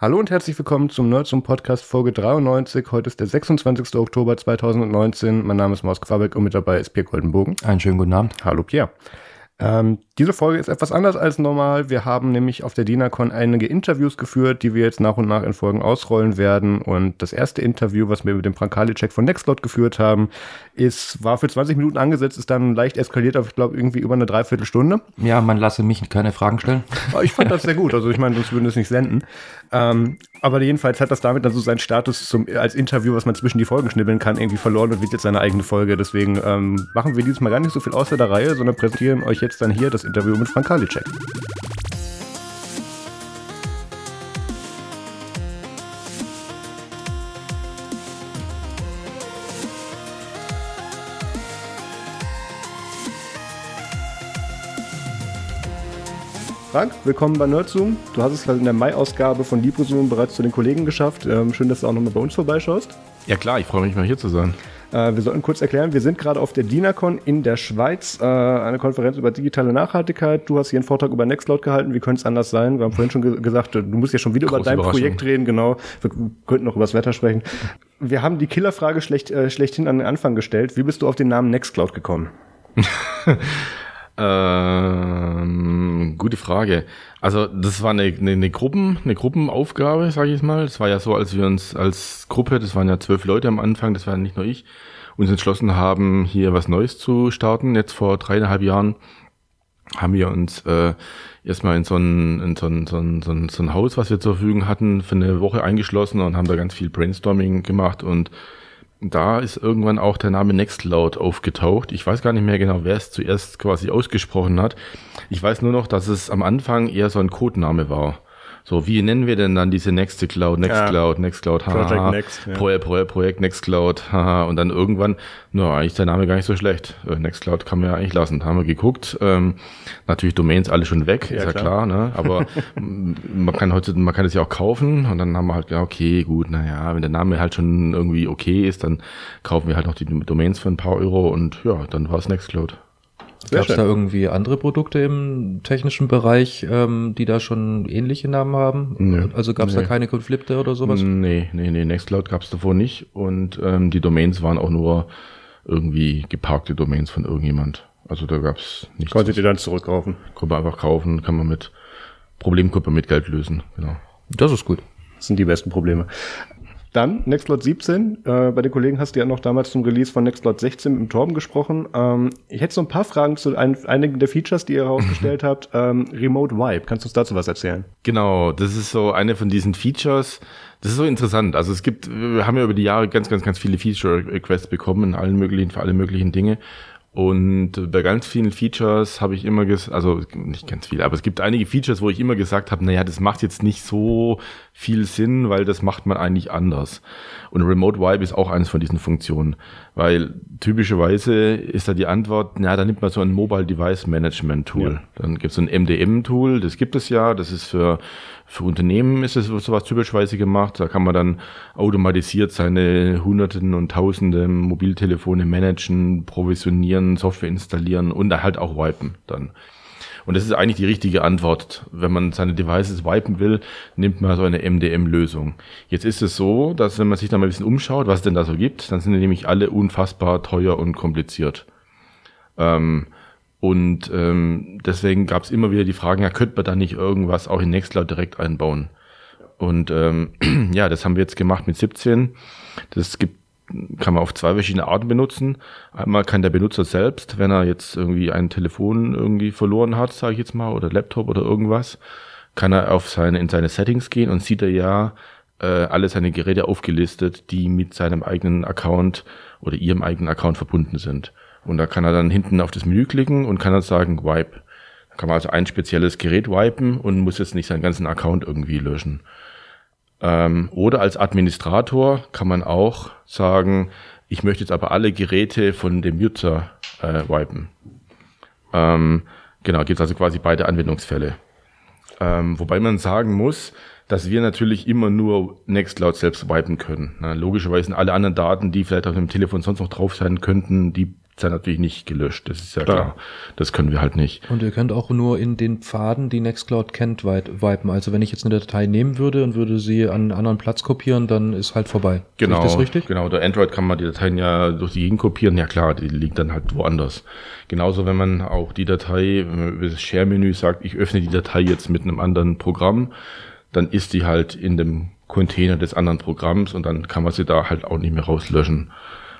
Hallo und herzlich willkommen zum Nerds und Podcast Folge 93. Heute ist der 26. Oktober 2019. Mein Name ist Maus Quabeck und mit dabei ist Pierre Goldenbogen. Einen schönen guten Abend. Hallo Pierre. Ähm, diese Folge ist etwas anders als normal. Wir haben nämlich auf der DINACON einige Interviews geführt, die wir jetzt nach und nach in Folgen ausrollen werden. Und das erste Interview, was wir mit dem Frank Karliczek von Nextlot geführt haben, ist, war für 20 Minuten angesetzt, ist dann leicht eskaliert auf, ich glaube, irgendwie über eine Dreiviertelstunde. Ja, man lasse mich keine Fragen stellen. Ich fand das sehr gut. Also ich meine, sonst würden wir es nicht senden. Ähm, aber jedenfalls hat das damit dann so seinen Status zum, als Interview, was man zwischen die Folgen schnibbeln kann, irgendwie verloren und wird jetzt seine eigene Folge. Deswegen ähm, machen wir dieses Mal gar nicht so viel außer der Reihe, sondern präsentieren euch jetzt dann hier das Interview mit Frank Karliczek. Frank, willkommen bei Nerdzoom. Du hast es in der Mai-Ausgabe von LibreZoom bereits zu den Kollegen geschafft. Ähm, schön, dass du auch nochmal bei uns vorbeischaust. Ja klar, ich freue mich mal hier zu sein. Äh, wir sollten kurz erklären, wir sind gerade auf der DINACON in der Schweiz, äh, eine Konferenz über digitale Nachhaltigkeit. Du hast hier einen Vortrag über Nextcloud gehalten. Wie könnte es anders sein? Wir haben vorhin schon ge gesagt, du musst ja schon wieder Große über dein Projekt reden, genau. Wir könnten noch über das Wetter sprechen. Wir haben die Killerfrage schlecht, äh, schlechthin an den Anfang gestellt. Wie bist du auf den Namen Nextcloud gekommen? Ähm, gute Frage. Also das war eine, eine, eine, Gruppen, eine Gruppenaufgabe, sage ich mal. Es war ja so, als wir uns als Gruppe, das waren ja zwölf Leute am Anfang, das war nicht nur ich, uns entschlossen haben, hier was Neues zu starten. Jetzt vor dreieinhalb Jahren haben wir uns äh, erstmal in so ein, in so ein, so ein, so ein, so ein Haus, was wir zur Verfügung hatten, für eine Woche eingeschlossen und haben da ganz viel Brainstorming gemacht und da ist irgendwann auch der Name Nextcloud aufgetaucht. Ich weiß gar nicht mehr genau, wer es zuerst quasi ausgesprochen hat. Ich weiß nur noch, dass es am Anfang eher so ein Codename war. So, wie nennen wir denn dann diese nächste Cloud, Nextcloud, ja. Nextcloud, haha, Project Next, ja. Projekt, Projekt, Projekt Nextcloud, haha, und dann irgendwann, na, eigentlich ist der Name gar nicht so schlecht. Äh, Nextcloud kann man ja eigentlich lassen. Da haben wir geguckt. Ähm, natürlich Domains alle schon weg, ja, ist ja klar, klar ne? Aber man kann heute, man kann es ja auch kaufen und dann haben wir halt gedacht, okay, gut, naja, wenn der Name halt schon irgendwie okay ist, dann kaufen wir halt noch die Domains für ein paar Euro und ja, dann war es Nextcloud. Gab es da irgendwie andere Produkte im technischen Bereich, ähm, die da schon ähnliche Namen haben? Nee, also gab es nee. da keine Konflikte oder sowas? Nee, nee, nee, Nextcloud gab es davor nicht und ähm, die Domains waren auch nur irgendwie geparkte Domains von irgendjemand. Also da gab es nichts. Konntet ihr dann zurückkaufen? Konnte man einfach kaufen, kann man mit Problemgruppe mit Geld lösen, genau. Das ist gut. Das sind die besten Probleme. Dann Nextcloud 17. Äh, bei den Kollegen hast du ja noch damals zum Release von Nextcloud 16 im Torben gesprochen. Ähm, ich hätte so ein paar Fragen zu ein, einigen der Features, die ihr herausgestellt habt. Ähm, Remote Wipe, kannst du uns dazu was erzählen? Genau, das ist so eine von diesen Features. Das ist so interessant. Also es gibt, wir haben ja über die Jahre ganz, ganz, ganz viele Feature-Requests bekommen, in allen möglichen, für alle möglichen Dinge. Und bei ganz vielen Features habe ich immer gesagt, also nicht ganz viele, aber es gibt einige Features, wo ich immer gesagt habe, naja, das macht jetzt nicht so viel Sinn, weil das macht man eigentlich anders. Und Remote Vibe ist auch eines von diesen Funktionen, weil typischerweise ist da die Antwort, na, da nimmt man so ein Mobile Device Management Tool. Ja. Dann gibt es so ein MDM Tool, das gibt es ja, das ist für für Unternehmen ist es sowas typischerweise gemacht. Da kann man dann automatisiert seine Hunderten und Tausende Mobiltelefone managen, provisionieren, Software installieren und halt auch wipen dann. Und das ist eigentlich die richtige Antwort. Wenn man seine Devices wipen will, nimmt man so eine MDM-Lösung. Jetzt ist es so, dass wenn man sich da mal ein bisschen umschaut, was es denn da so gibt, dann sind die nämlich alle unfassbar teuer und kompliziert. Ähm, und ähm, deswegen gab es immer wieder die Fragen, ja, könnte man da nicht irgendwas auch in Nextcloud direkt einbauen? Und ähm, ja, das haben wir jetzt gemacht mit 17. Das gibt, kann man auf zwei verschiedene Arten benutzen. Einmal kann der Benutzer selbst, wenn er jetzt irgendwie ein Telefon irgendwie verloren hat, sage ich jetzt mal, oder Laptop oder irgendwas, kann er auf seine, in seine Settings gehen und sieht er ja äh, alle seine Geräte aufgelistet, die mit seinem eigenen Account oder ihrem eigenen Account verbunden sind. Und da kann er dann hinten auf das Menü klicken und kann dann sagen Wipe. Da kann man also ein spezielles Gerät wipen und muss jetzt nicht seinen ganzen Account irgendwie löschen. Ähm, oder als Administrator kann man auch sagen, ich möchte jetzt aber alle Geräte von dem User äh, wipen. Ähm, genau, gibt also quasi beide Anwendungsfälle. Ähm, wobei man sagen muss, dass wir natürlich immer nur Nextcloud selbst wipen können. Na, logischerweise sind alle anderen Daten, die vielleicht auf dem Telefon sonst noch drauf sein könnten, die dann natürlich nicht gelöscht. Das ist ja klar. klar. Das können wir halt nicht. Und ihr könnt auch nur in den Pfaden, die Nextcloud kennt, wipen. Also wenn ich jetzt eine Datei nehmen würde und würde sie an einen anderen Platz kopieren, dann ist halt vorbei. Genau. Ist das richtig? Genau. Der Android kann man die Dateien ja durch die Gegend kopieren. Ja klar, die liegt dann halt woanders. Genauso, wenn man auch die Datei, über das Share-Menü sagt, ich öffne die Datei jetzt mit einem anderen Programm, dann ist die halt in dem Container des anderen Programms und dann kann man sie da halt auch nicht mehr rauslöschen.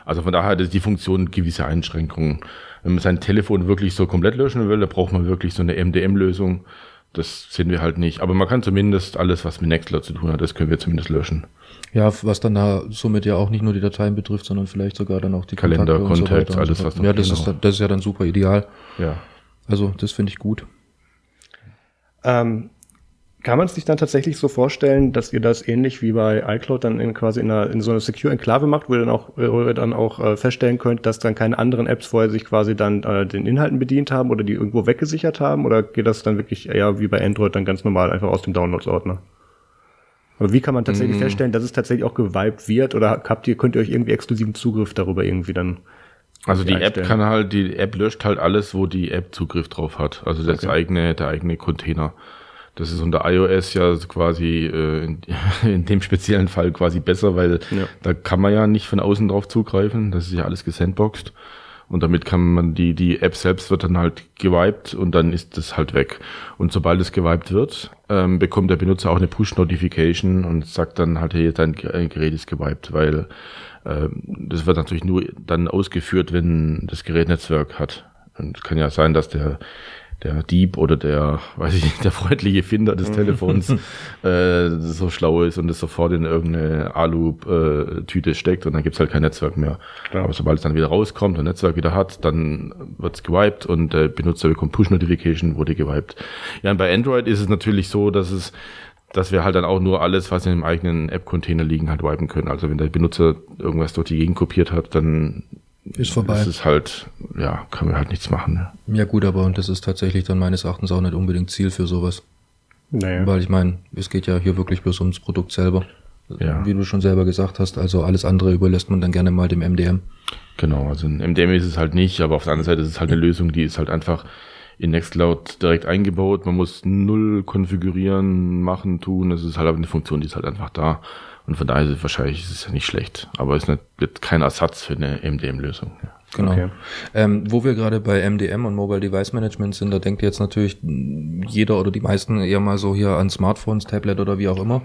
Also von daher hat die Funktion gewisse Einschränkungen. Wenn man sein Telefon wirklich so komplett löschen will, da braucht man wirklich so eine MDM-Lösung. Das sehen wir halt nicht. Aber man kann zumindest alles, was mit Nextcloud zu tun hat, das können wir zumindest löschen. Ja, was dann da somit ja auch nicht nur die Dateien betrifft, sondern vielleicht sogar dann auch die Kalender, Contacts, so alles was. Ja, das ist, das ist ja dann super ideal. Ja. Also das finde ich gut. Ähm, kann man es sich dann tatsächlich so vorstellen, dass ihr das ähnlich wie bei iCloud dann in quasi in, einer, in so einer Secure Enklave macht, wo ihr dann auch, wo ihr dann auch äh, feststellen könnt, dass dann keine anderen Apps vorher sich quasi dann äh, den Inhalten bedient haben oder die irgendwo weggesichert haben? Oder geht das dann wirklich eher wie bei Android dann ganz normal einfach aus dem Downloads-Ordner? Aber wie kann man tatsächlich mm. feststellen, dass es tatsächlich auch gewiped wird? Oder habt ihr, könnt ihr euch irgendwie exklusiven Zugriff darüber irgendwie dann also die App kann halt, die App löscht halt alles, wo die App Zugriff drauf hat. Also das okay. eigene, der eigene Container. Das ist unter iOS ja quasi äh, in, in, dem speziellen Fall quasi besser, weil ja. da kann man ja nicht von außen drauf zugreifen. Das ist ja alles gesandboxed. Und damit kann man die, die App selbst wird dann halt gewiped und dann ist das halt weg. Und sobald es gewiped wird, ähm, bekommt der Benutzer auch eine Push-Notification und sagt dann halt, hey, dein Gerät ist gewiped, weil ähm, das wird natürlich nur dann ausgeführt, wenn das Gerät Netzwerk hat. Und es kann ja sein, dass der der Dieb oder der, weiß ich nicht, der freundliche Finder des mhm. Telefons äh, so schlau ist und es sofort in irgendeine Alu-Tüte steckt und dann gibt's halt kein Netzwerk mehr. Ja. Aber sobald es dann wieder rauskommt und Netzwerk wieder hat, dann wird's gewiped und der Benutzer bekommt Push-Notification, wurde gewiped. Ja, und bei Android ist es natürlich so, dass es dass wir halt dann auch nur alles, was in dem eigenen App-Container liegen, halt wipen können. Also wenn der Benutzer irgendwas durch die Gegend kopiert hat, dann ist vorbei. Das ist halt, ja, kann man halt nichts machen. Ne? Ja gut, aber und das ist tatsächlich dann meines Erachtens auch nicht unbedingt Ziel für sowas. Naja. Weil ich meine, es geht ja hier wirklich bloß ums Produkt selber. Ja. Wie du schon selber gesagt hast, also alles andere überlässt man dann gerne mal dem MDM. Genau, also ein MDM ist es halt nicht, aber auf der anderen Seite ist es halt eine Lösung, die ist halt einfach in Nextcloud direkt eingebaut. Man muss null konfigurieren, machen, tun. Es ist halt eine Funktion, die ist halt einfach da. Und von daher ist es wahrscheinlich ist es ja nicht schlecht. Aber es ist nicht, kein Ersatz für eine MDM-Lösung. Ja. Genau. Okay. Ähm, wo wir gerade bei MDM und Mobile Device Management sind, da denkt jetzt natürlich jeder oder die meisten eher mal so hier an Smartphones, Tablet oder wie auch immer.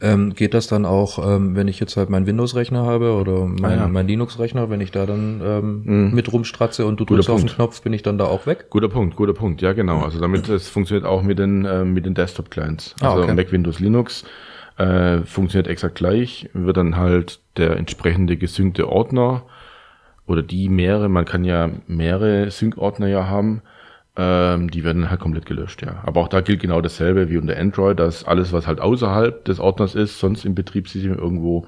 Ähm, geht das dann auch, ähm, wenn ich jetzt halt meinen Windows-Rechner habe oder mein, ah, ja. mein Linux-Rechner, wenn ich da dann ähm, mhm. mit rumstratze und du drückst auf den Knopf, bin ich dann da auch weg? Guter Punkt, guter Punkt. Ja, genau. Also damit es funktioniert auch mit den äh, mit den Desktop-Clients. Ah, also ah, okay. Mac, Windows, Linux äh, funktioniert exakt gleich, wird dann halt der entsprechende gesynkte Ordner oder die mehrere, man kann ja mehrere Sync-Ordner ja haben, ähm, die werden halt komplett gelöscht, ja. Aber auch da gilt genau dasselbe wie unter Android, dass alles, was halt außerhalb des Ordners ist, sonst im Betriebssystem irgendwo,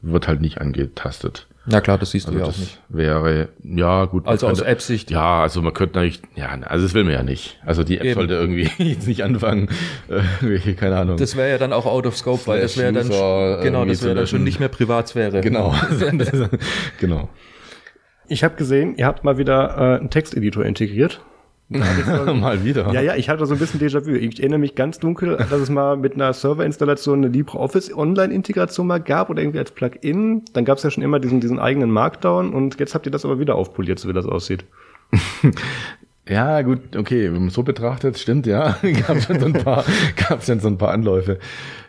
wird halt nicht angetastet. Na klar, das siehst also du ja auch nicht. Wäre, ja, gut. Also aus App-Sicht. Ja, also man könnte natürlich, ja, also das will man ja nicht. Also die App Eben. sollte irgendwie jetzt nicht anfangen, äh, keine Ahnung. Das wäre ja dann auch out of scope, weil das wäre dann, genau, das wäre dann schon nicht mehr Privatsphäre. Genau. genau. Ich habe gesehen, ihr habt mal wieder äh, einen Texteditor integriert. mal wieder. Ja, ja, ich hatte so ein bisschen Déjà-vu. Ich erinnere mich ganz dunkel, dass es mal mit einer Serverinstallation eine LibreOffice Online-Integration mal gab oder irgendwie als Plugin. Dann gab es ja schon immer diesen, diesen eigenen Markdown und jetzt habt ihr das aber wieder aufpoliert, so wie das aussieht. ja, gut, okay, wenn man so betrachtet, stimmt, ja. gab schon so ein paar, gab schon so ein paar Anläufe.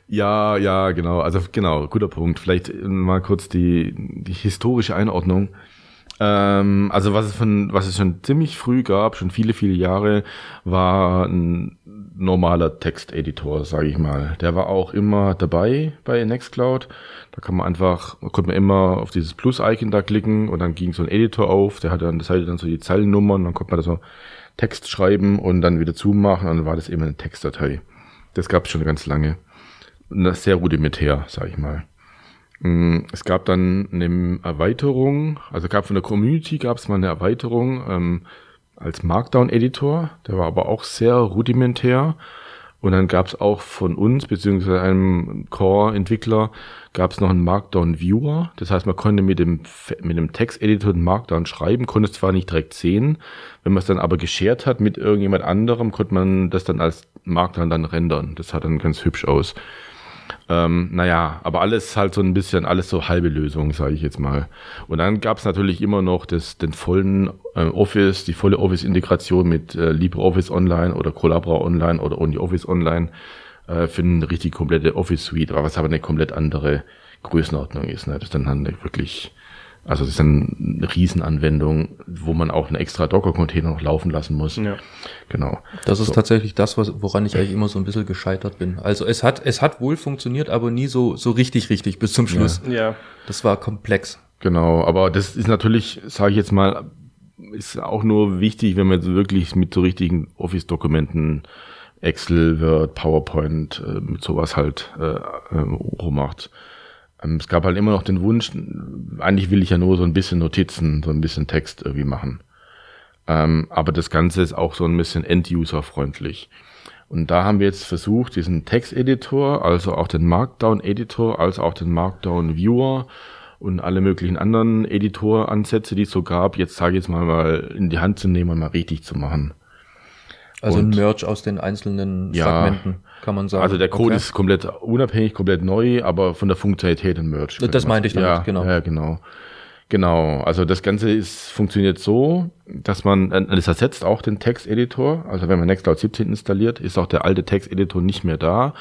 Ja, ja, genau. Also genau, guter Punkt. Vielleicht mal kurz die, die historische Einordnung. Ähm, also was es von, was es schon ziemlich früh gab, schon viele, viele Jahre, war ein normaler Texteditor, sage ich mal. Der war auch immer dabei bei Nextcloud. Da kann man einfach, konnte man immer auf dieses Plus-Icon da klicken und dann ging so ein Editor auf, der hatte an der Seite dann so die Zeilennummern, dann konnte man da so Text schreiben und dann wieder zumachen und dann war das immer eine Textdatei. Das gab es schon ganz lange. Sehr rudimentär, sage ich mal. Mm, es gab dann eine Erweiterung, also gab von der Community gab es mal eine Erweiterung ähm, als Markdown-Editor, der war aber auch sehr rudimentär. Und dann gab es auch von uns, beziehungsweise einem Core-Entwickler, gab es noch einen Markdown-Viewer. Das heißt, man konnte mit dem, mit dem Texteditor den Markdown schreiben, konnte es zwar nicht direkt sehen, wenn man es dann aber geshared hat mit irgendjemand anderem, konnte man das dann als Markdown dann rendern. Das sah dann ganz hübsch aus. Ähm, naja, aber alles halt so ein bisschen, alles so halbe Lösung, sage ich jetzt mal. Und dann gab es natürlich immer noch das, den vollen äh, Office, die volle Office-Integration mit äh, LibreOffice Online oder Collabora Online oder OnlyOffice Online äh, für eine richtig komplette Office-Suite, was aber eine komplett andere Größenordnung ist. Ne? Das ist dann halt wirklich also das ist eine Riesenanwendung, wo man auch einen extra Docker-Container noch laufen lassen muss. Ja. Genau. Das ist so. tatsächlich das, was, woran ich eigentlich immer so ein bisschen gescheitert bin. Also es hat, es hat wohl funktioniert, aber nie so, so richtig, richtig bis zum Schluss. Ja. ja. Das war komplex. Genau, aber das ist natürlich, sage ich jetzt mal, ist auch nur wichtig, wenn man jetzt wirklich mit so richtigen Office-Dokumenten Excel, Word, PowerPoint, äh, mit sowas halt äh, äh, rummacht. Ähm, es gab halt immer noch den Wunsch, eigentlich will ich ja nur so ein bisschen Notizen, so ein bisschen Text irgendwie machen. Ähm, aber das Ganze ist auch so ein bisschen End-User-freundlich. Und da haben wir jetzt versucht, diesen Text-Editor, also auch den Markdown-Editor, also auch den Markdown-Viewer und alle möglichen anderen Editor-Ansätze, die es so gab, jetzt sage ich jetzt mal, mal in die Hand zu nehmen und mal richtig zu machen. Also und, ein Merch aus den einzelnen ja, Fragmenten, kann man sagen. Also der Code okay. ist komplett unabhängig, komplett neu, aber von der Funktionalität ein Merch. Das meinte ich damit, ja, genau. Ja, genau. Genau, also das Ganze ist, funktioniert so, dass man, äh, das ersetzt auch den Texteditor. Also wenn man Nextcloud 17 installiert, ist auch der alte Texteditor nicht mehr da.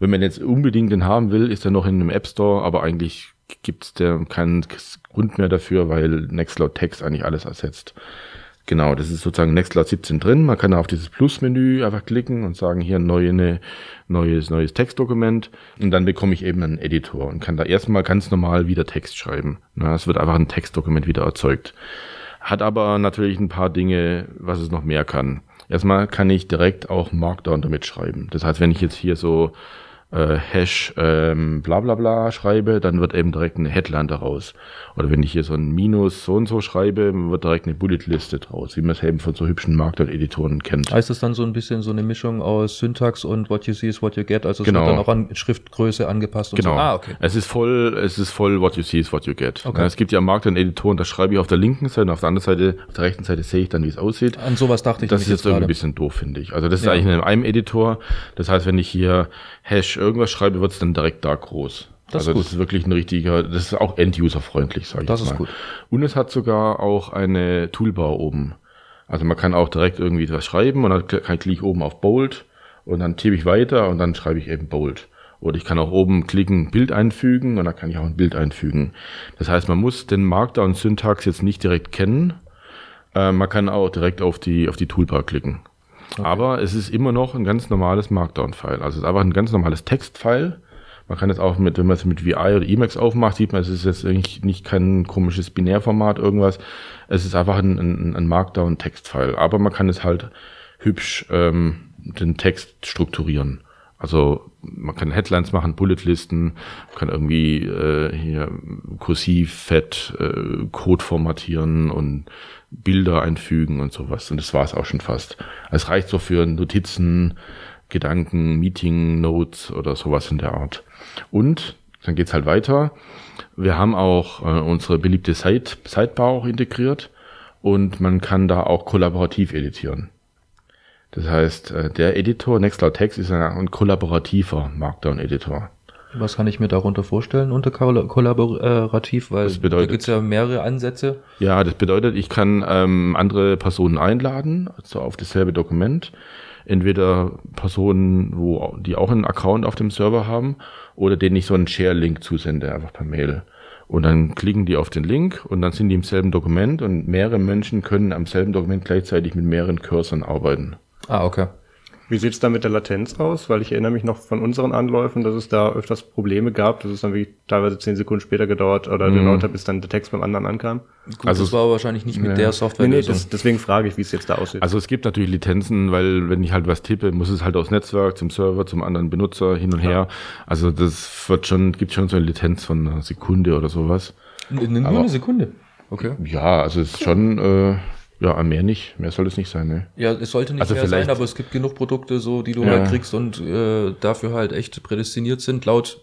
Wenn man jetzt unbedingt den haben will, ist er noch in einem App Store, aber eigentlich gibt es keinen Grund mehr dafür, weil Nextcloud Text eigentlich alles ersetzt. Genau, das ist sozusagen Nextcloud 17 drin. Man kann auf dieses Plus-Menü einfach klicken und sagen, hier neue, ne, neues, neues Textdokument. Und dann bekomme ich eben einen Editor und kann da erstmal ganz normal wieder Text schreiben. Na, es wird einfach ein Textdokument wieder erzeugt. Hat aber natürlich ein paar Dinge, was es noch mehr kann. Erstmal kann ich direkt auch Markdown damit schreiben. Das heißt, wenn ich jetzt hier so äh, Hash ähm, bla bla bla schreibe, dann wird eben direkt eine Headline daraus. Oder wenn ich hier so ein Minus so und so schreibe, wird direkt eine Bulletliste draus, wie man es eben von so hübschen Markdown-Editoren kennt. Heißt das dann so ein bisschen so eine Mischung aus Syntax und what you see is what you get? Also es genau. wird dann auch an Schriftgröße angepasst und genau. so? Ah, okay. Es ist voll, es ist voll what you see is what you get. Okay. Es gibt ja Markdown-Editoren, da schreibe ich auf der linken Seite und auf der anderen Seite, auf der rechten Seite sehe ich dann, wie es aussieht. An sowas dachte ich Das ist jetzt irgendwie ein bisschen doof, finde ich. Also das ist ja. eigentlich in einem Editor. Das heißt, wenn ich hier Hash irgendwas schreibe, wird es dann direkt da groß. Das also ist das ist wirklich ein richtiger, das ist auch End-User-freundlich, sage ich das mal. Das ist gut. Und es hat sogar auch eine Toolbar oben. Also man kann auch direkt irgendwie was schreiben und dann klicke ich oben auf Bold und dann tippe ich weiter und dann schreibe ich eben Bold. Oder ich kann auch oben klicken, Bild einfügen und dann kann ich auch ein Bild einfügen. Das heißt, man muss den Markdown-Syntax jetzt nicht direkt kennen. Äh, man kann auch direkt auf die, auf die Toolbar klicken. Okay. Aber es ist immer noch ein ganz normales Markdown-File. Also es ist einfach ein ganz normales Text-File. Man kann es auch mit, wenn man es mit VI oder Emacs aufmacht, sieht man, es ist jetzt eigentlich nicht kein komisches Binärformat, irgendwas. Es ist einfach ein, ein, ein Markdown-Text-File. Aber man kann es halt hübsch ähm, den Text strukturieren. Also man kann Headlines machen, Bulletlisten, kann irgendwie äh, hier kursiv, fett, äh, Code formatieren und Bilder einfügen und sowas. Und das war es auch schon fast. Es reicht so für Notizen, Gedanken, Meeting, Notes oder sowas in der Art. Und dann geht's halt weiter. Wir haben auch äh, unsere beliebte Site, Sidebar auch integriert und man kann da auch kollaborativ editieren. Das heißt, äh, der Editor Nextcloud Text ist ein kollaborativer Markdown-Editor. Was kann ich mir darunter vorstellen unter kollaborativ? Weil das bedeutet, da gibt es ja mehrere Ansätze. Ja, das bedeutet, ich kann ähm, andere Personen einladen, also auf dasselbe Dokument. Entweder Personen, wo, die auch einen Account auf dem Server haben, oder denen ich so einen Share-Link zusende, einfach per Mail. Und dann klicken die auf den Link und dann sind die im selben Dokument und mehrere Menschen können am selben Dokument gleichzeitig mit mehreren Cursern arbeiten. Ah, okay. Wie sieht es da mit der Latenz aus? Weil ich erinnere mich noch von unseren Anläufen, dass es da öfters Probleme gab, dass es dann wirklich teilweise zehn Sekunden später gedauert oder mm. gedauert hat, bis dann der Text beim anderen ankam. Gut, also das war wahrscheinlich nicht mit ja. der Software. Nee, nee das, deswegen frage ich, wie es jetzt da aussieht. Also es gibt natürlich Lizenzen, weil wenn ich halt was tippe, muss es halt aus Netzwerk zum Server, zum anderen Benutzer hin und her. Also das wird schon, gibt schon so eine Lizenz von einer Sekunde oder sowas. Nur eine Sekunde. Okay. Ja, also es ist schon, äh, Ja, mehr nicht. Mehr soll es nicht sein, ne? Ja, es sollte nicht also mehr sein, aber es gibt genug Produkte, so, die du ja. halt kriegst und äh, dafür halt echt prädestiniert sind, laut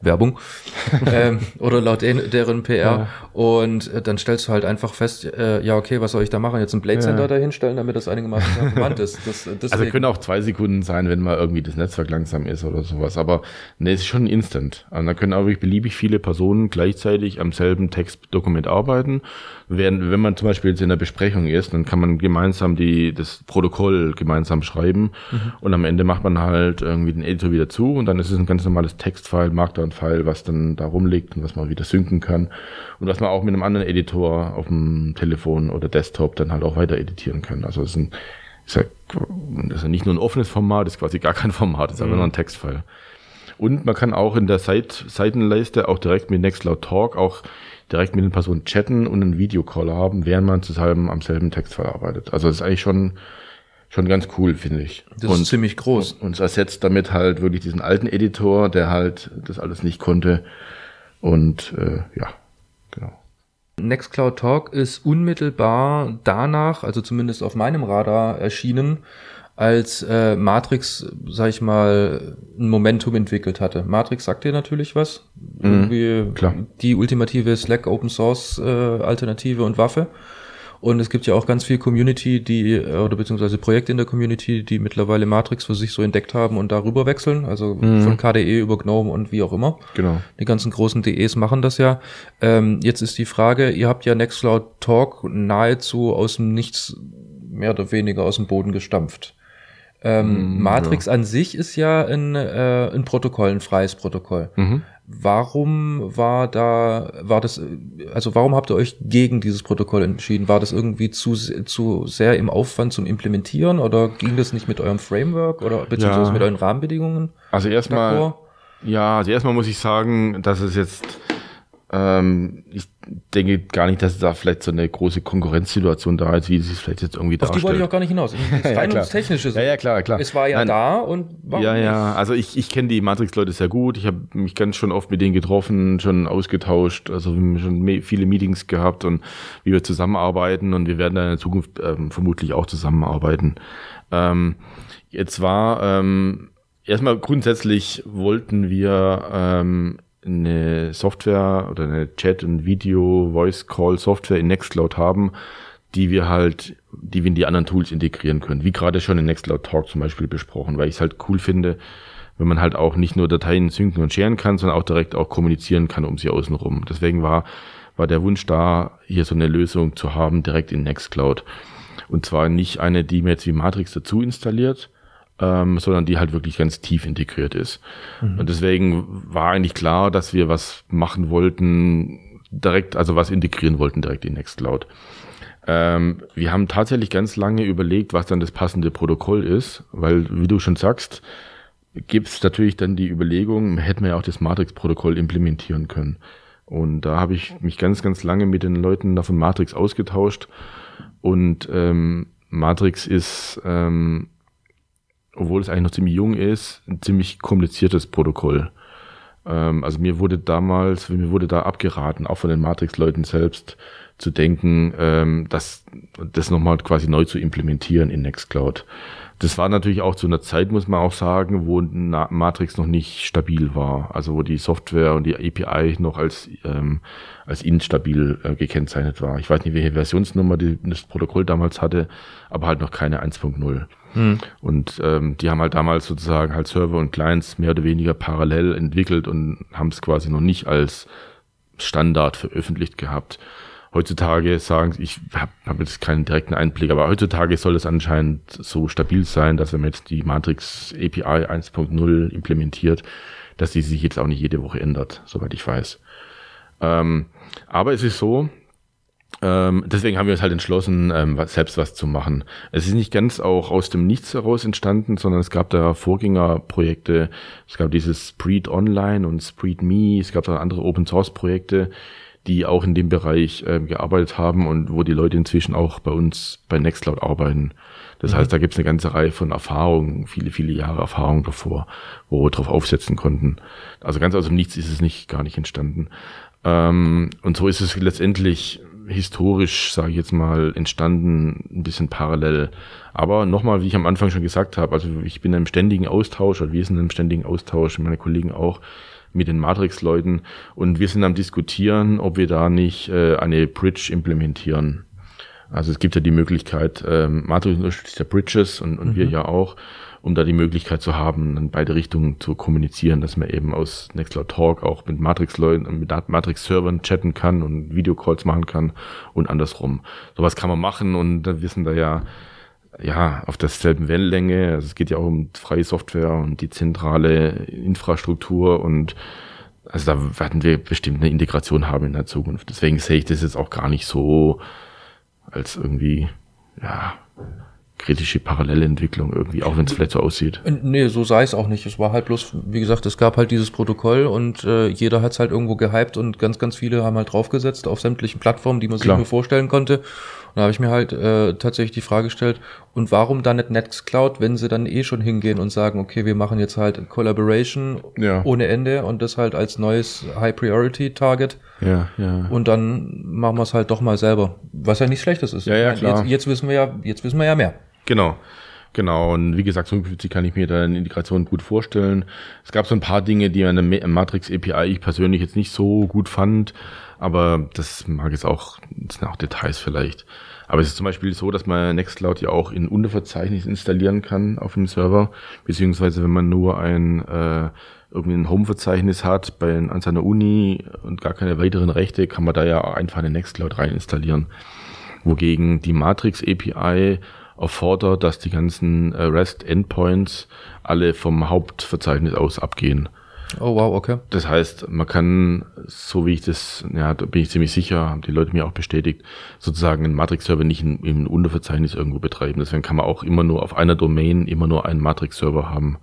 Werbung ähm, oder laut deren PR. Ja. Und äh, dann stellst du halt einfach fest, äh, ja, okay, was soll ich da machen? Jetzt ein Blade Center ja. dahinstellen, damit das einigermaßen verwandt ist. Das, also können auch zwei Sekunden sein, wenn mal irgendwie das Netzwerk langsam ist oder sowas. Aber ne, es ist schon instant. Und da können auch wirklich beliebig viele Personen gleichzeitig am selben Textdokument arbeiten Während, wenn man zum Beispiel jetzt in der Besprechung ist, dann kann man gemeinsam die, das Protokoll gemeinsam schreiben mhm. und am Ende macht man halt irgendwie den Editor wieder zu und dann ist es ein ganz normales Textfile, Markdown-File, was dann da rumliegt und was man wieder synken kann und was man auch mit einem anderen Editor auf dem Telefon oder Desktop dann halt auch weiter editieren kann. Also es ist ein, ist ja, das ist ja nicht nur ein offenes Format, das ist quasi gar kein Format, ist mhm. einfach nur ein Textfile. Und man kann auch in der Seit Seitenleiste auch direkt mit Nextcloud Talk auch direkt mit den Personen chatten und einen Videocall haben, während man zusammen am selben Text verarbeitet. Also das ist eigentlich schon, schon ganz cool, finde ich. Das und, ist ziemlich groß. Und es ersetzt damit halt wirklich diesen alten Editor, der halt das alles nicht konnte. Und äh, ja, genau. Nextcloud Talk ist unmittelbar danach, also zumindest auf meinem Radar erschienen, als äh, Matrix, sag ich mal, ein Momentum entwickelt hatte. Matrix sagt dir natürlich was. Mhm, Irgendwie klar. die ultimative Slack Open Source äh, Alternative und Waffe. Und es gibt ja auch ganz viel Community, die, äh, oder beziehungsweise Projekte in der Community, die mittlerweile Matrix für sich so entdeckt haben und darüber wechseln. Also mhm. von KDE über GNOME und wie auch immer. Genau. Die ganzen großen DEs machen das ja. Ähm, jetzt ist die Frage, ihr habt ja Nextcloud Talk nahezu aus dem Nichts mehr oder weniger aus dem Boden gestampft. Ähm, mm, Matrix ja. an sich ist ja ein, äh, ein Protokoll, ein freies Protokoll. Mhm. Warum war da, war das, also warum habt ihr euch gegen dieses Protokoll entschieden? War das irgendwie zu, zu sehr im Aufwand zum Implementieren oder ging das nicht mit eurem Framework oder beziehungsweise ja. mit euren Rahmenbedingungen? Also erstmal, ja, also erstmal muss ich sagen, dass es jetzt ähm, ich denke gar nicht, dass da vielleicht so eine große Konkurrenzsituation da ist, wie sie es vielleicht jetzt irgendwie Auf darstellt. die wollte ich auch gar nicht hinaus. Das rein ums Technische. Ja, ja, klar, klar. Es war ja Nein. da und warum Ja, ja, also ich, ich kenne die Matrix-Leute sehr gut. Ich habe mich ganz schon oft mit denen getroffen, schon ausgetauscht, also wir haben schon viele Meetings gehabt und wie wir zusammenarbeiten und wir werden da in der Zukunft ähm, vermutlich auch zusammenarbeiten. Ähm, jetzt war ähm, erstmal grundsätzlich wollten wir ähm, eine Software oder eine Chat- und Video-Voice-Call-Software in Nextcloud haben, die wir halt, die wir in die anderen Tools integrieren können. Wie gerade schon in Nextcloud Talk zum Beispiel besprochen, weil ich es halt cool finde, wenn man halt auch nicht nur Dateien synken und sharen kann, sondern auch direkt auch kommunizieren kann um sie außenrum. Deswegen war, war der Wunsch da, hier so eine Lösung zu haben, direkt in Nextcloud. Und zwar nicht eine, die mir jetzt wie Matrix dazu installiert, ähm, sondern die halt wirklich ganz tief integriert ist. Mhm. Und deswegen war eigentlich klar, dass wir was machen wollten, direkt, also was integrieren wollten direkt in Nextcloud. Ähm, wir haben tatsächlich ganz lange überlegt, was dann das passende Protokoll ist, weil, wie du schon sagst, gibt es natürlich dann die Überlegung, hätten wir ja auch das Matrix-Protokoll implementieren können. Und da habe ich mich ganz, ganz lange mit den Leuten da von Matrix ausgetauscht. Und ähm, Matrix ist ähm, obwohl es eigentlich noch ziemlich jung ist, ein ziemlich kompliziertes Protokoll. Ähm, also mir wurde damals, mir wurde da abgeraten, auch von den Matrix-Leuten selbst, zu denken, ähm, dass das nochmal quasi neu zu implementieren in Nextcloud. Das war natürlich auch zu einer Zeit, muss man auch sagen, wo Matrix noch nicht stabil war. Also wo die Software und die API noch als, ähm, als instabil äh, gekennzeichnet war. Ich weiß nicht, welche Versionsnummer die, das Protokoll damals hatte, aber halt noch keine 1.0. Hm. Und ähm, die haben halt damals sozusagen halt Server und Clients mehr oder weniger parallel entwickelt und haben es quasi noch nicht als Standard veröffentlicht gehabt. Heutzutage sagen, ich habe hab jetzt keinen direkten Einblick, aber heutzutage soll es anscheinend so stabil sein, dass wenn man jetzt die Matrix API 1.0 implementiert, dass die sich jetzt auch nicht jede Woche ändert, soweit ich weiß. Ähm, aber es ist so, ähm, deswegen haben wir uns halt entschlossen, ähm, was, selbst was zu machen. Es ist nicht ganz auch aus dem Nichts heraus entstanden, sondern es gab da Vorgängerprojekte. Es gab dieses Spreed Online und Spreed Me. Es gab da andere Open Source Projekte, die auch in dem Bereich äh, gearbeitet haben und wo die Leute inzwischen auch bei uns bei Nextcloud arbeiten. Das mhm. heißt, da gibt es eine ganze Reihe von Erfahrungen, viele, viele Jahre Erfahrung davor, wo wir drauf aufsetzen konnten. Also ganz aus dem Nichts ist es nicht gar nicht entstanden. Ähm, und so ist es letztendlich historisch, sage ich jetzt mal, entstanden, ein bisschen parallel. Aber nochmal, wie ich am Anfang schon gesagt habe, also ich bin im ständigen Austausch, oder wir sind im ständigen Austausch, meine Kollegen auch, mit den Matrix-Leuten und wir sind am diskutieren, ob wir da nicht äh, eine Bridge implementieren. Also es gibt ja die Möglichkeit, ähm, Matrix unterstützt ja Bridges und, und mhm. wir ja auch um da die Möglichkeit zu haben, in beide Richtungen zu kommunizieren, dass man eben aus Nextcloud Talk auch mit Matrix-Leuten, mit Matrix-Servern chatten kann und Videocalls machen kann und andersrum. Sowas kann man machen und da wissen da ja, ja, auf derselben Wellenlänge. Also es geht ja auch um freie Software und die zentrale Infrastruktur und also da werden wir bestimmt eine Integration haben in der Zukunft. Deswegen sehe ich das jetzt auch gar nicht so als irgendwie, ja, kritische Parallelentwicklung irgendwie, auch wenn es vielleicht so aussieht. Nee, so sei es auch nicht. Es war halt bloß, wie gesagt, es gab halt dieses Protokoll und äh, jeder hat es halt irgendwo gehypt und ganz, ganz viele haben halt draufgesetzt auf sämtlichen Plattformen, die man Klar. sich nur vorstellen konnte. Und da habe ich mir halt äh, tatsächlich die Frage gestellt, und warum dann nicht Nextcloud, wenn sie dann eh schon hingehen und sagen, okay, wir machen jetzt halt Collaboration ja. ohne Ende und das halt als neues High-Priority-Target. Ja, ja. Und dann machen wir es halt doch mal selber. Was ja nichts Schlechtes ist. Ja, ja, klar. Jetzt, jetzt wissen wir ja, jetzt wissen wir ja mehr. Genau. Genau, und wie gesagt, 55 kann ich mir da eine Integration gut vorstellen. Es gab so ein paar Dinge, die an der Matrix API ich persönlich jetzt nicht so gut fand, aber das mag jetzt auch, das sind auch Details vielleicht. Aber es ist zum Beispiel so, dass man Nextcloud ja auch in Unterverzeichnis installieren kann auf dem Server, beziehungsweise wenn man nur ein äh, irgendwie ein Home-Verzeichnis hat bei an seiner Uni und gar keine weiteren Rechte, kann man da ja einfach eine Nextcloud rein installieren. Wogegen die Matrix API erfordert, dass die ganzen äh, REST-Endpoints alle vom Hauptverzeichnis aus abgehen. Oh wow, okay. Das heißt, man kann, so wie ich das, ja, da bin ich ziemlich sicher, haben die Leute mir auch bestätigt, sozusagen einen Matrix-Server nicht in, im Unterverzeichnis irgendwo betreiben. Deswegen kann man auch immer nur auf einer Domain immer nur einen Matrix-Server haben.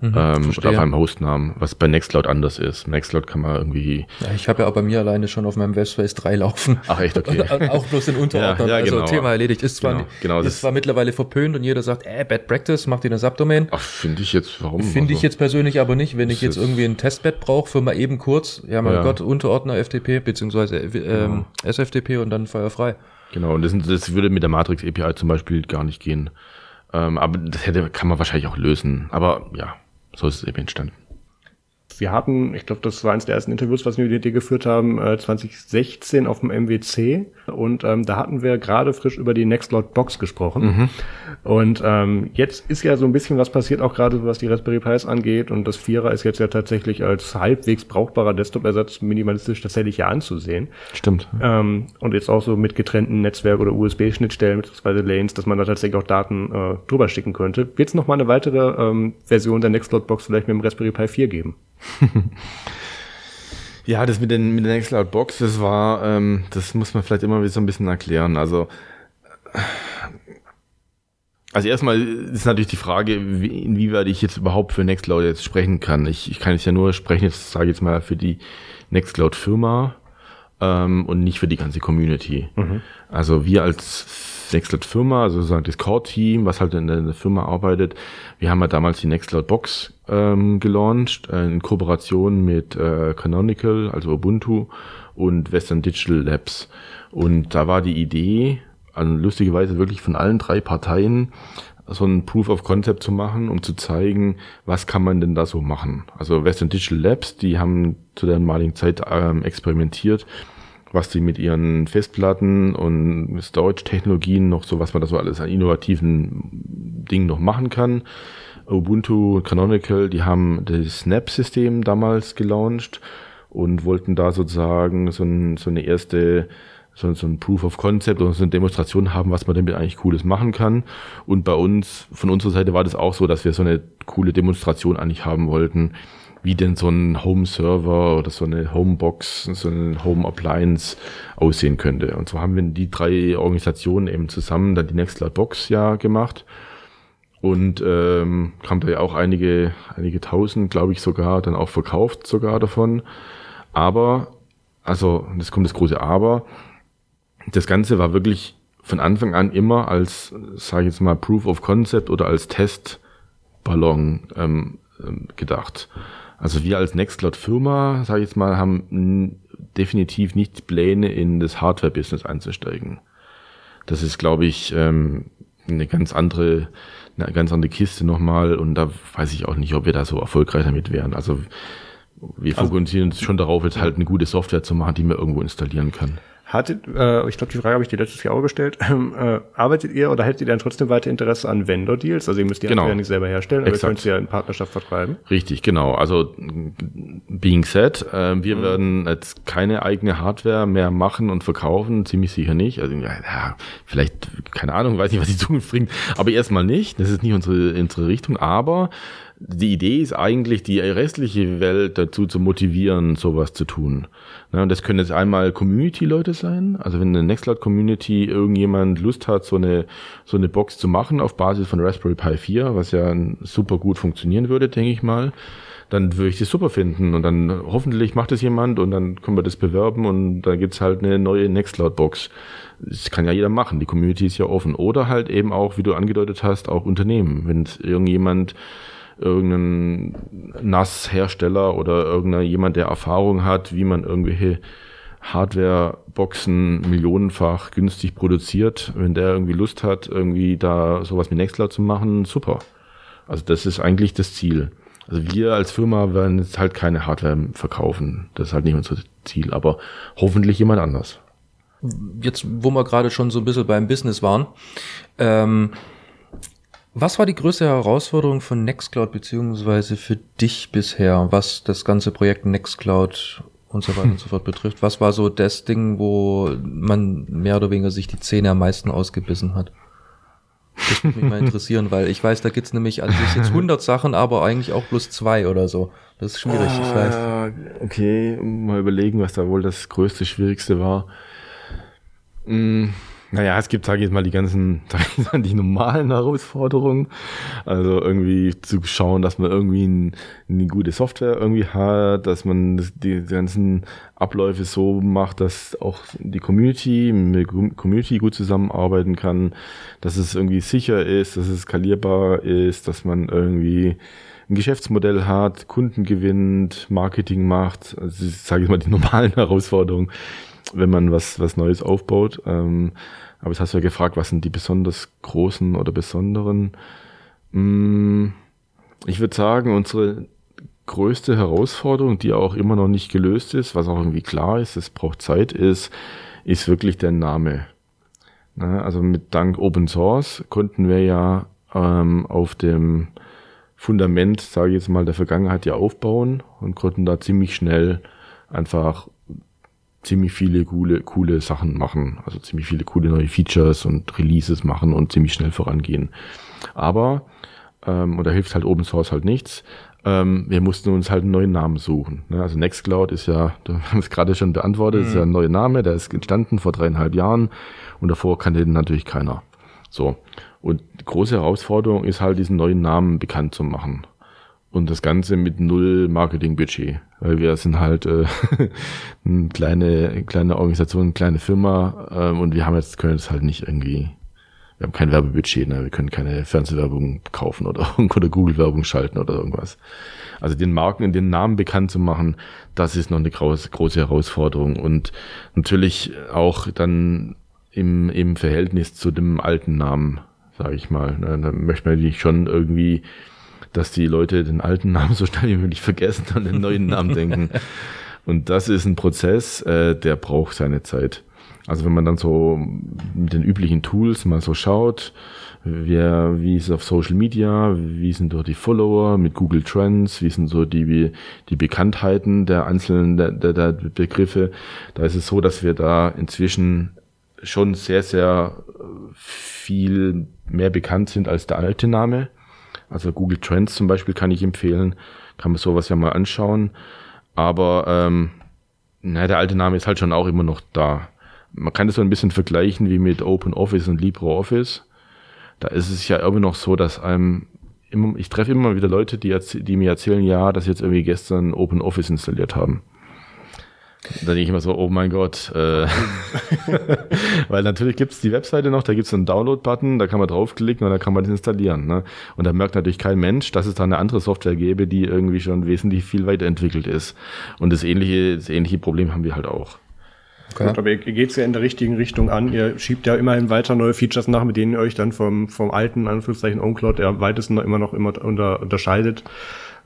Mhm, ähm, oder auf einem Hostnamen, was bei Nextcloud anders ist. Nextcloud kann man irgendwie. Ja, ich habe ja auch bei mir alleine schon auf meinem Webspace 3 laufen. Ach echt, okay. auch bloß in Unterordnern. Ja, ja, genau. Also Thema erledigt. Ist zwar, genau, genau ist zwar mittlerweile verpönt und jeder sagt, äh, Bad Practice, macht ihr eine Subdomain. Ach, finde ich jetzt, warum? Finde ich also jetzt persönlich aber nicht. Wenn ich jetzt irgendwie ein Testbed brauche für mal eben kurz, ja mein ja. Gott, Unterordner FTP beziehungsweise äh, ähm, genau. SFTP und dann feuerfrei. Genau, und das, das würde mit der Matrix API zum Beispiel gar nicht gehen. Ähm, aber das hätte, kann man wahrscheinlich auch lösen. Aber ja, so ist es eben entstanden. Wir hatten, ich glaube, das war eines der ersten Interviews, was wir mit dir geführt haben, äh, 2016 auf dem MWC. Und ähm, da hatten wir gerade frisch über die Nextcloud Box gesprochen. Mhm. Und ähm, jetzt ist ja so ein bisschen was passiert, auch gerade was die Raspberry Pis angeht. Und das Vierer ist jetzt ja tatsächlich als halbwegs brauchbarer Desktop-Ersatz minimalistisch tatsächlich ja anzusehen. Stimmt. Ähm, und jetzt auch so mit getrennten Netzwerk- oder USB-Schnittstellen bzw. Lanes, dass man da tatsächlich auch Daten äh, drüber schicken könnte. Wird es noch mal eine weitere ähm, Version der Nextcloud Box vielleicht mit dem Raspberry Pi 4 geben? ja, das mit, den, mit der Nextcloud Box, das war, ähm, das muss man vielleicht immer wieder so ein bisschen erklären. Also, also erstmal ist natürlich die Frage, wie, inwieweit ich jetzt überhaupt für Nextcloud jetzt sprechen kann. Ich, ich kann jetzt ja nur sprechen, jetzt sage ich jetzt mal für die Nextcloud Firma ähm, und nicht für die ganze Community. Mhm. Also wir als Nextcloud Firma, also sozusagen das Core-Team, was halt in der, Firma arbeitet. Wir haben ja damals die Nextcloud Box ähm, gelauncht, äh, in Kooperation mit äh, Canonical, also Ubuntu und Western Digital Labs. Und da war die Idee, also lustigerweise wirklich von allen drei Parteien, so ein Proof of Concept zu machen, um zu zeigen, was kann man denn da so machen. Also Western Digital Labs, die haben zu der damaligen Zeit ähm, experimentiert was die mit ihren Festplatten und Storage-Technologien noch so, was man da so alles an innovativen Dingen noch machen kann. Ubuntu Canonical, die haben das Snap-System damals gelauncht und wollten da sozusagen so, ein, so eine erste so, so ein Proof of Concept oder so eine Demonstration haben, was man damit eigentlich Cooles machen kann. Und bei uns, von unserer Seite war das auch so, dass wir so eine coole Demonstration eigentlich haben wollten, wie denn so ein Home-Server oder so eine Homebox, so eine Home-Appliance aussehen könnte. Und so haben wir die drei Organisationen eben zusammen dann die Nextcloud Box ja gemacht. Und ähm, haben da ja auch einige, einige tausend, glaube ich, sogar, dann auch verkauft sogar davon. Aber, also, jetzt kommt das große Aber, das Ganze war wirklich von Anfang an immer als, sage ich jetzt mal, Proof of Concept oder als Testballon ähm, ähm gedacht. Also wir als Nextcloud-Firma, sage ich jetzt mal, haben definitiv nicht Pläne, in das Hardware-Business einzusteigen. Das ist, glaube ich, ähm, eine ganz andere, eine ganz andere Kiste nochmal und da weiß ich auch nicht, ob wir da so erfolgreich damit wären. Also wir also, fokussieren uns schon darauf, jetzt halt eine gute Software zu machen, die man irgendwo installieren kann. Hattet, äh, ich glaube, die Frage habe ich dir letztes Jahr auch gestellt. Ähm, äh, arbeitet ihr oder hättet ihr dann trotzdem weiter Interesse an Vendor-Deals? Also ihr müsst die genau. ja nicht selber herstellen, aber Exakt. ihr könnt sie ja in Partnerschaft vertreiben. Richtig, genau. Also being said, äh, wir mhm. werden jetzt keine eigene Hardware mehr machen und verkaufen, ziemlich sicher nicht. Also ja, vielleicht, keine Ahnung, weiß nicht, was die Zukunft bringt, aber erstmal nicht. Das ist nicht unsere, unsere Richtung, aber die Idee ist eigentlich, die restliche Welt dazu zu motivieren, sowas zu tun. Ja, das können jetzt einmal Community-Leute sein. Also wenn eine Nextcloud-Community irgendjemand Lust hat, so eine, so eine Box zu machen auf Basis von Raspberry Pi 4, was ja super gut funktionieren würde, denke ich mal, dann würde ich das super finden. Und dann hoffentlich macht es jemand und dann können wir das bewerben und da gibt's halt eine neue Nextcloud-Box. Das kann ja jeder machen. Die Community ist ja offen. Oder halt eben auch, wie du angedeutet hast, auch Unternehmen. Wenn irgendjemand irgendein NAS-Hersteller oder irgendeiner jemand, der Erfahrung hat, wie man irgendwelche Hardware-Boxen millionenfach günstig produziert, wenn der irgendwie Lust hat, irgendwie da sowas mit Nextcloud zu machen, super. Also das ist eigentlich das Ziel. Also wir als Firma werden jetzt halt keine Hardware verkaufen. Das ist halt nicht unser Ziel, aber hoffentlich jemand anders. Jetzt, wo wir gerade schon so ein bisschen beim Business waren, ähm, was war die größte Herausforderung von Nextcloud beziehungsweise für dich bisher, was das ganze Projekt Nextcloud und so weiter und so fort betrifft? Was war so das Ding, wo man mehr oder weniger sich die Zähne am meisten ausgebissen hat? Das würde mich mal interessieren, weil ich weiß, da gibt's nämlich an sich jetzt 100 Sachen, aber eigentlich auch bloß zwei oder so. Das ist schwierig, ah, ich weiß. Okay, mal überlegen, was da wohl das größte, schwierigste war. Hm. Naja, es gibt, sage ich mal, die ganzen, die normalen Herausforderungen. Also irgendwie zu schauen, dass man irgendwie ein, eine gute Software irgendwie hat, dass man die ganzen Abläufe so macht, dass auch die Community mit Community gut zusammenarbeiten kann, dass es irgendwie sicher ist, dass es skalierbar ist, dass man irgendwie ein Geschäftsmodell hat, Kunden gewinnt, Marketing macht. Also sage ich mal die normalen Herausforderungen wenn man was, was Neues aufbaut. Ähm, aber jetzt hast du ja gefragt, was sind die besonders großen oder besonderen? Mm, ich würde sagen, unsere größte Herausforderung, die auch immer noch nicht gelöst ist, was auch irgendwie klar ist, es braucht Zeit, ist, ist wirklich der Name. Na, also mit dank Open Source konnten wir ja ähm, auf dem Fundament, sage ich jetzt mal, der Vergangenheit ja aufbauen und konnten da ziemlich schnell einfach ziemlich viele coole, coole Sachen machen, also ziemlich viele coole neue Features und Releases machen und ziemlich schnell vorangehen. Aber, ähm, und da hilft halt Open Source halt nichts, ähm, wir mussten uns halt einen neuen Namen suchen. Ne? Also Nextcloud ist ja, haben es gerade schon beantwortet, mhm. ist ja ein neuer Name, der ist entstanden vor dreieinhalb Jahren und davor kannte den natürlich keiner. So. Und die große Herausforderung ist halt, diesen neuen Namen bekannt zu machen. Und das Ganze mit null Marketingbudget. Weil wir sind halt äh, eine kleine, kleine Organisation, eine kleine Firma ähm, und wir haben jetzt, können jetzt halt nicht irgendwie, wir haben kein Werbebudget, ne? wir können keine Fernsehwerbung kaufen oder, oder Google-Werbung schalten oder irgendwas. Also den Marken und den Namen bekannt zu machen, das ist noch eine große, große Herausforderung. Und natürlich auch dann im, im Verhältnis zu dem alten Namen, sage ich mal. Ne? Da möchte man nicht schon irgendwie dass die Leute den alten Namen so schnell wie möglich vergessen und den neuen Namen denken. Und das ist ein Prozess, äh, der braucht seine Zeit. Also wenn man dann so mit den üblichen Tools mal so schaut, wer, wie ist es auf Social Media, wie sind dort die Follower mit Google Trends, wie sind so die, die Bekanntheiten der einzelnen der, der, der Begriffe, da ist es so, dass wir da inzwischen schon sehr, sehr viel mehr bekannt sind als der alte Name. Also Google Trends zum Beispiel kann ich empfehlen. Kann man sowas ja mal anschauen. Aber ähm, na, der alte Name ist halt schon auch immer noch da. Man kann das so ein bisschen vergleichen wie mit OpenOffice und LibreOffice. Da ist es ja irgendwie noch so, dass einem immer, ich treffe immer wieder Leute, die, die mir erzählen, ja, dass sie jetzt irgendwie gestern OpenOffice installiert haben. Da denke ich immer so, oh mein Gott. Äh, weil natürlich gibt es die Webseite noch, da gibt es einen Download-Button, da kann man draufklicken und da kann man das installieren. Ne? Und da merkt natürlich kein Mensch, dass es da eine andere Software gäbe, die irgendwie schon wesentlich viel weiterentwickelt ist. Und das ähnliche, das ähnliche Problem haben wir halt auch. Okay. Gut, aber ihr geht ja in der richtigen Richtung an. Ihr schiebt ja immerhin weiter neue Features nach, mit denen ihr euch dann vom, vom alten, Anführungszeichen, OwnCloud am weitesten immer noch immer unter, unterscheidet.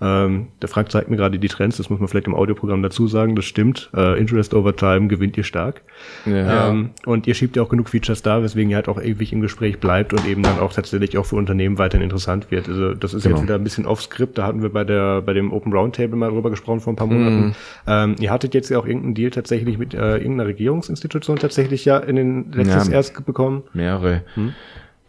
Ähm, der Frank zeigt mir gerade die Trends, das muss man vielleicht im Audioprogramm dazu sagen, das stimmt. Äh, Interest over Time gewinnt ihr stark. Ja. Ähm, und ihr schiebt ja auch genug Features da, weswegen ihr halt auch ewig im Gespräch bleibt und eben dann auch tatsächlich auch für Unternehmen weiterhin interessant wird. Also das ist genau. jetzt wieder ein bisschen off-Script, da hatten wir bei der bei dem Open Roundtable mal drüber gesprochen vor ein paar Monaten. Mhm. Ähm, ihr hattet jetzt ja auch irgendeinen Deal tatsächlich mit äh, irgendeiner Regierungsinstitution tatsächlich ja in den letztes ja, erst bekommen. Mehrere. Hm?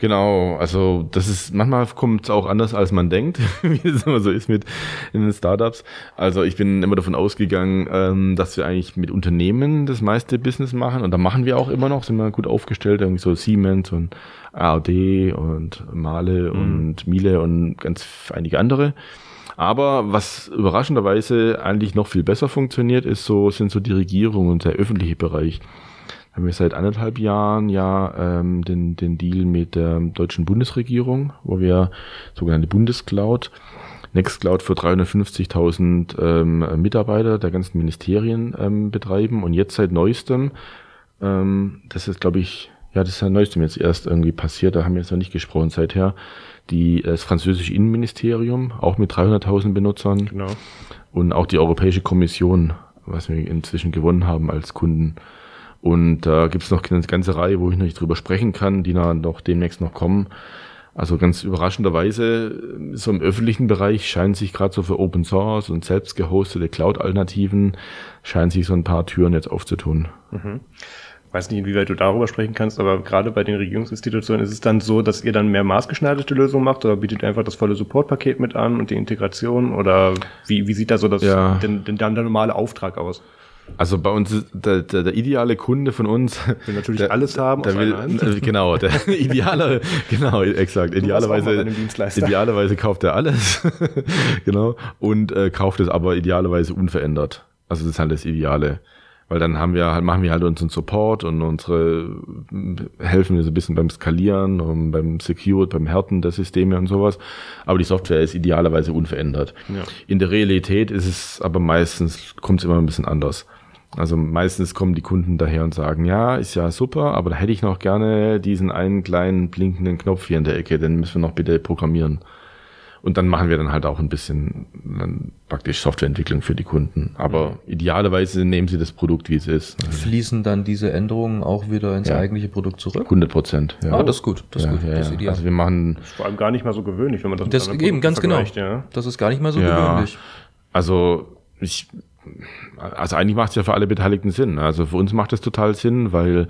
Genau, also das ist, manchmal kommt es auch anders, als man denkt, wie es immer so ist mit in den Startups. Also ich bin immer davon ausgegangen, ähm, dass wir eigentlich mit Unternehmen das meiste Business machen und da machen wir auch immer noch, sind wir gut aufgestellt, irgendwie so Siemens und AOD und Male mhm. und Miele und ganz einige andere. Aber was überraschenderweise eigentlich noch viel besser funktioniert, ist so, sind so die Regierung und der öffentliche Bereich haben wir seit anderthalb Jahren ja ähm, den, den Deal mit der deutschen Bundesregierung, wo wir sogenannte Bundescloud, Nextcloud für 350.000 ähm, Mitarbeiter der ganzen Ministerien ähm, betreiben und jetzt seit neuestem, ähm, das ist glaube ich, ja, das ist seit neuestem jetzt erst irgendwie passiert, da haben wir jetzt noch nicht gesprochen seither, die, das französische Innenministerium, auch mit 300.000 Benutzern genau. und auch die Europäische Kommission, was wir inzwischen gewonnen haben als Kunden. Und da äh, gibt es noch eine ganze Reihe, wo ich noch nicht drüber sprechen kann, die noch demnächst noch kommen. Also ganz überraschenderweise, so im öffentlichen Bereich scheinen sich gerade so für Open Source und selbst gehostete Cloud-Alternativen, scheinen sich so ein paar Türen jetzt aufzutun. Mhm. weiß nicht, inwieweit du darüber sprechen kannst, aber gerade bei den Regierungsinstitutionen ist es dann so, dass ihr dann mehr maßgeschneiderte Lösungen macht oder bietet ihr einfach das volle Supportpaket mit an und die Integration oder wie, wie sieht da so das, ja. denn, denn dann der normale Auftrag aus? Also bei uns ist der, der, der ideale Kunde von uns will natürlich der, alles haben. Der will, äh, genau, der ideale, genau, exakt. Idealerweise, idealerweise kauft er alles, genau, und äh, kauft es aber idealerweise unverändert. Also das ist halt das Ideale. Weil dann haben wir halt, machen wir halt unseren Support und unsere helfen wir so ein bisschen beim Skalieren und beim Secure, beim Härten der Systeme und sowas. Aber die Software ist idealerweise unverändert. Ja. In der Realität ist es aber meistens, kommt es immer ein bisschen anders. Also meistens kommen die Kunden daher und sagen, ja, ist ja super, aber da hätte ich noch gerne diesen einen kleinen blinkenden Knopf hier in der Ecke, den müssen wir noch bitte programmieren. Und dann machen wir dann halt auch ein bisschen dann praktisch Softwareentwicklung für die Kunden. Aber idealerweise nehmen sie das Produkt, wie es ist. Fließen dann diese Änderungen auch wieder ins ja. eigentliche Produkt zurück? 100 Prozent. Ja. Ah, das ist gut. Das ist ja, gut. Das ist ideal. Also wir machen. Das ist vor allem gar nicht mal so gewöhnlich, wenn man das, das eben ganz genau. Ja. Das ist gar nicht mal so gewöhnlich. Also ich also eigentlich macht es ja für alle Beteiligten Sinn. Also für uns macht es total Sinn, weil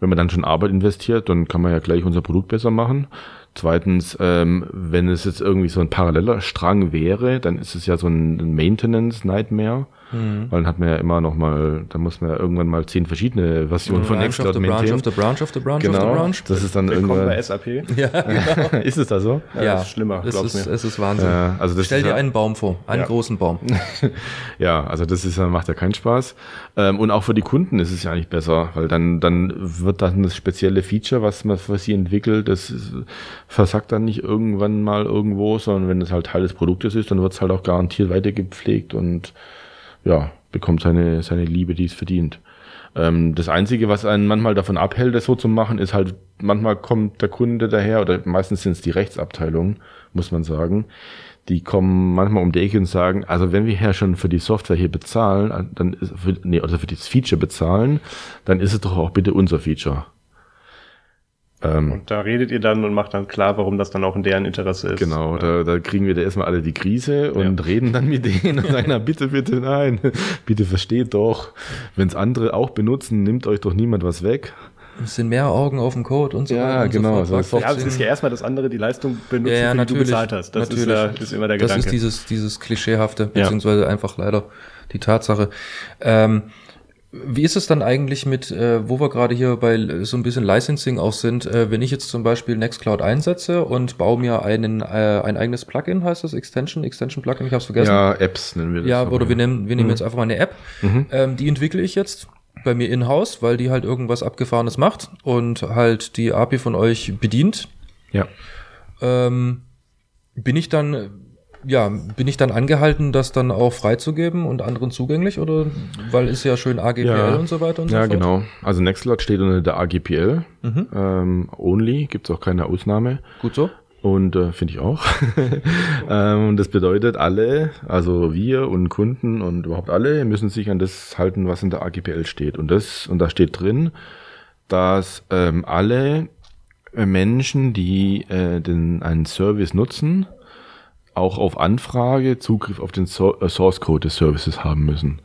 wenn man dann schon Arbeit investiert, dann kann man ja gleich unser Produkt besser machen. Zweitens, ähm, wenn es jetzt irgendwie so ein paralleler Strang wäre, dann ist es ja so ein Maintenance-Nightmare. Mhm. Weil dann hat man ja immer noch mal, da muss man ja irgendwann mal zehn verschiedene Versionen von Nextcloud maintainen. Branch of the branch of the branch genau, of the branch. Das ist dann irgendwann bei SAP. Ja, genau. ist es da so? Ja, ja. ist schlimmer, es ist, mir. Es ist Wahnsinn. Ja, also das Stell dir ja, einen Baum vor, einen ja. großen Baum. ja, also das ist, macht ja keinen Spaß. Ähm, und auch für die Kunden ist es ja eigentlich besser, weil dann, dann wird dann das spezielle Feature, was man für sie entwickelt, das versackt dann nicht irgendwann mal irgendwo, sondern wenn es halt Teil des Produktes ist, dann wird es halt auch garantiert weitergepflegt und ja, bekommt seine, seine Liebe, die es verdient. Ähm, das Einzige, was einen manchmal davon abhält, das so zu machen, ist halt, manchmal kommt der Kunde daher, oder meistens sind es die Rechtsabteilungen, muss man sagen, die kommen manchmal um die Ecke und sagen, also wenn wir ja schon für die Software hier bezahlen, dann ist, für, nee, oder für das Feature bezahlen, dann ist es doch auch bitte unser Feature. Ähm, und da redet ihr dann und macht dann klar, warum das dann auch in deren Interesse ist. Genau, ja. da, da kriegen wir da erstmal alle die Krise und ja. reden dann mit denen und sagen, na bitte, bitte, nein, bitte versteht doch, wenn es andere auch benutzen, nimmt euch doch niemand was weg. Es sind mehr Augen auf dem Code und so ja, weiter. Und genau. So fort. Ja, es ist ja erstmal das andere, die Leistung benutzen, ja, ja, die du bezahlt hast. Das natürlich. ist, ja, ist immer der Gedanke. Das ist dieses, dieses Klischeehafte, beziehungsweise einfach leider die Tatsache. Ähm, Wie ist es dann eigentlich mit, äh, wo wir gerade hier bei so ein bisschen Licensing auch sind, äh, wenn ich jetzt zum Beispiel Nextcloud einsetze und baue mir einen, äh, ein eigenes Plugin, heißt das Extension, Extension Plugin, ich habe es vergessen. Ja, Apps nennen wir das. Ja, oder wir nehmen, wir nehmen mhm. jetzt einfach mal eine App, mhm. ähm, die entwickle ich jetzt bei mir in-house, weil die halt irgendwas Abgefahrenes macht und halt die API von euch bedient. Ja. Ähm, bin ich dann ja, bin ich dann angehalten, das dann auch freizugeben und anderen zugänglich oder weil ist ja schön AGPL ja, und so weiter und ja, so fort? Ja, genau. Also Nextcloud steht unter der AGPL mhm. ähm, only, gibt es auch keine Ausnahme. Gut so. Und äh, finde ich auch. ähm, das bedeutet, alle, also wir und Kunden und überhaupt alle, müssen sich an das halten, was in der AGPL steht. Und das, und da steht drin, dass ähm, alle Menschen, die äh, den, einen Service nutzen, auch auf Anfrage Zugriff auf den äh, Source Code des Services haben müssen.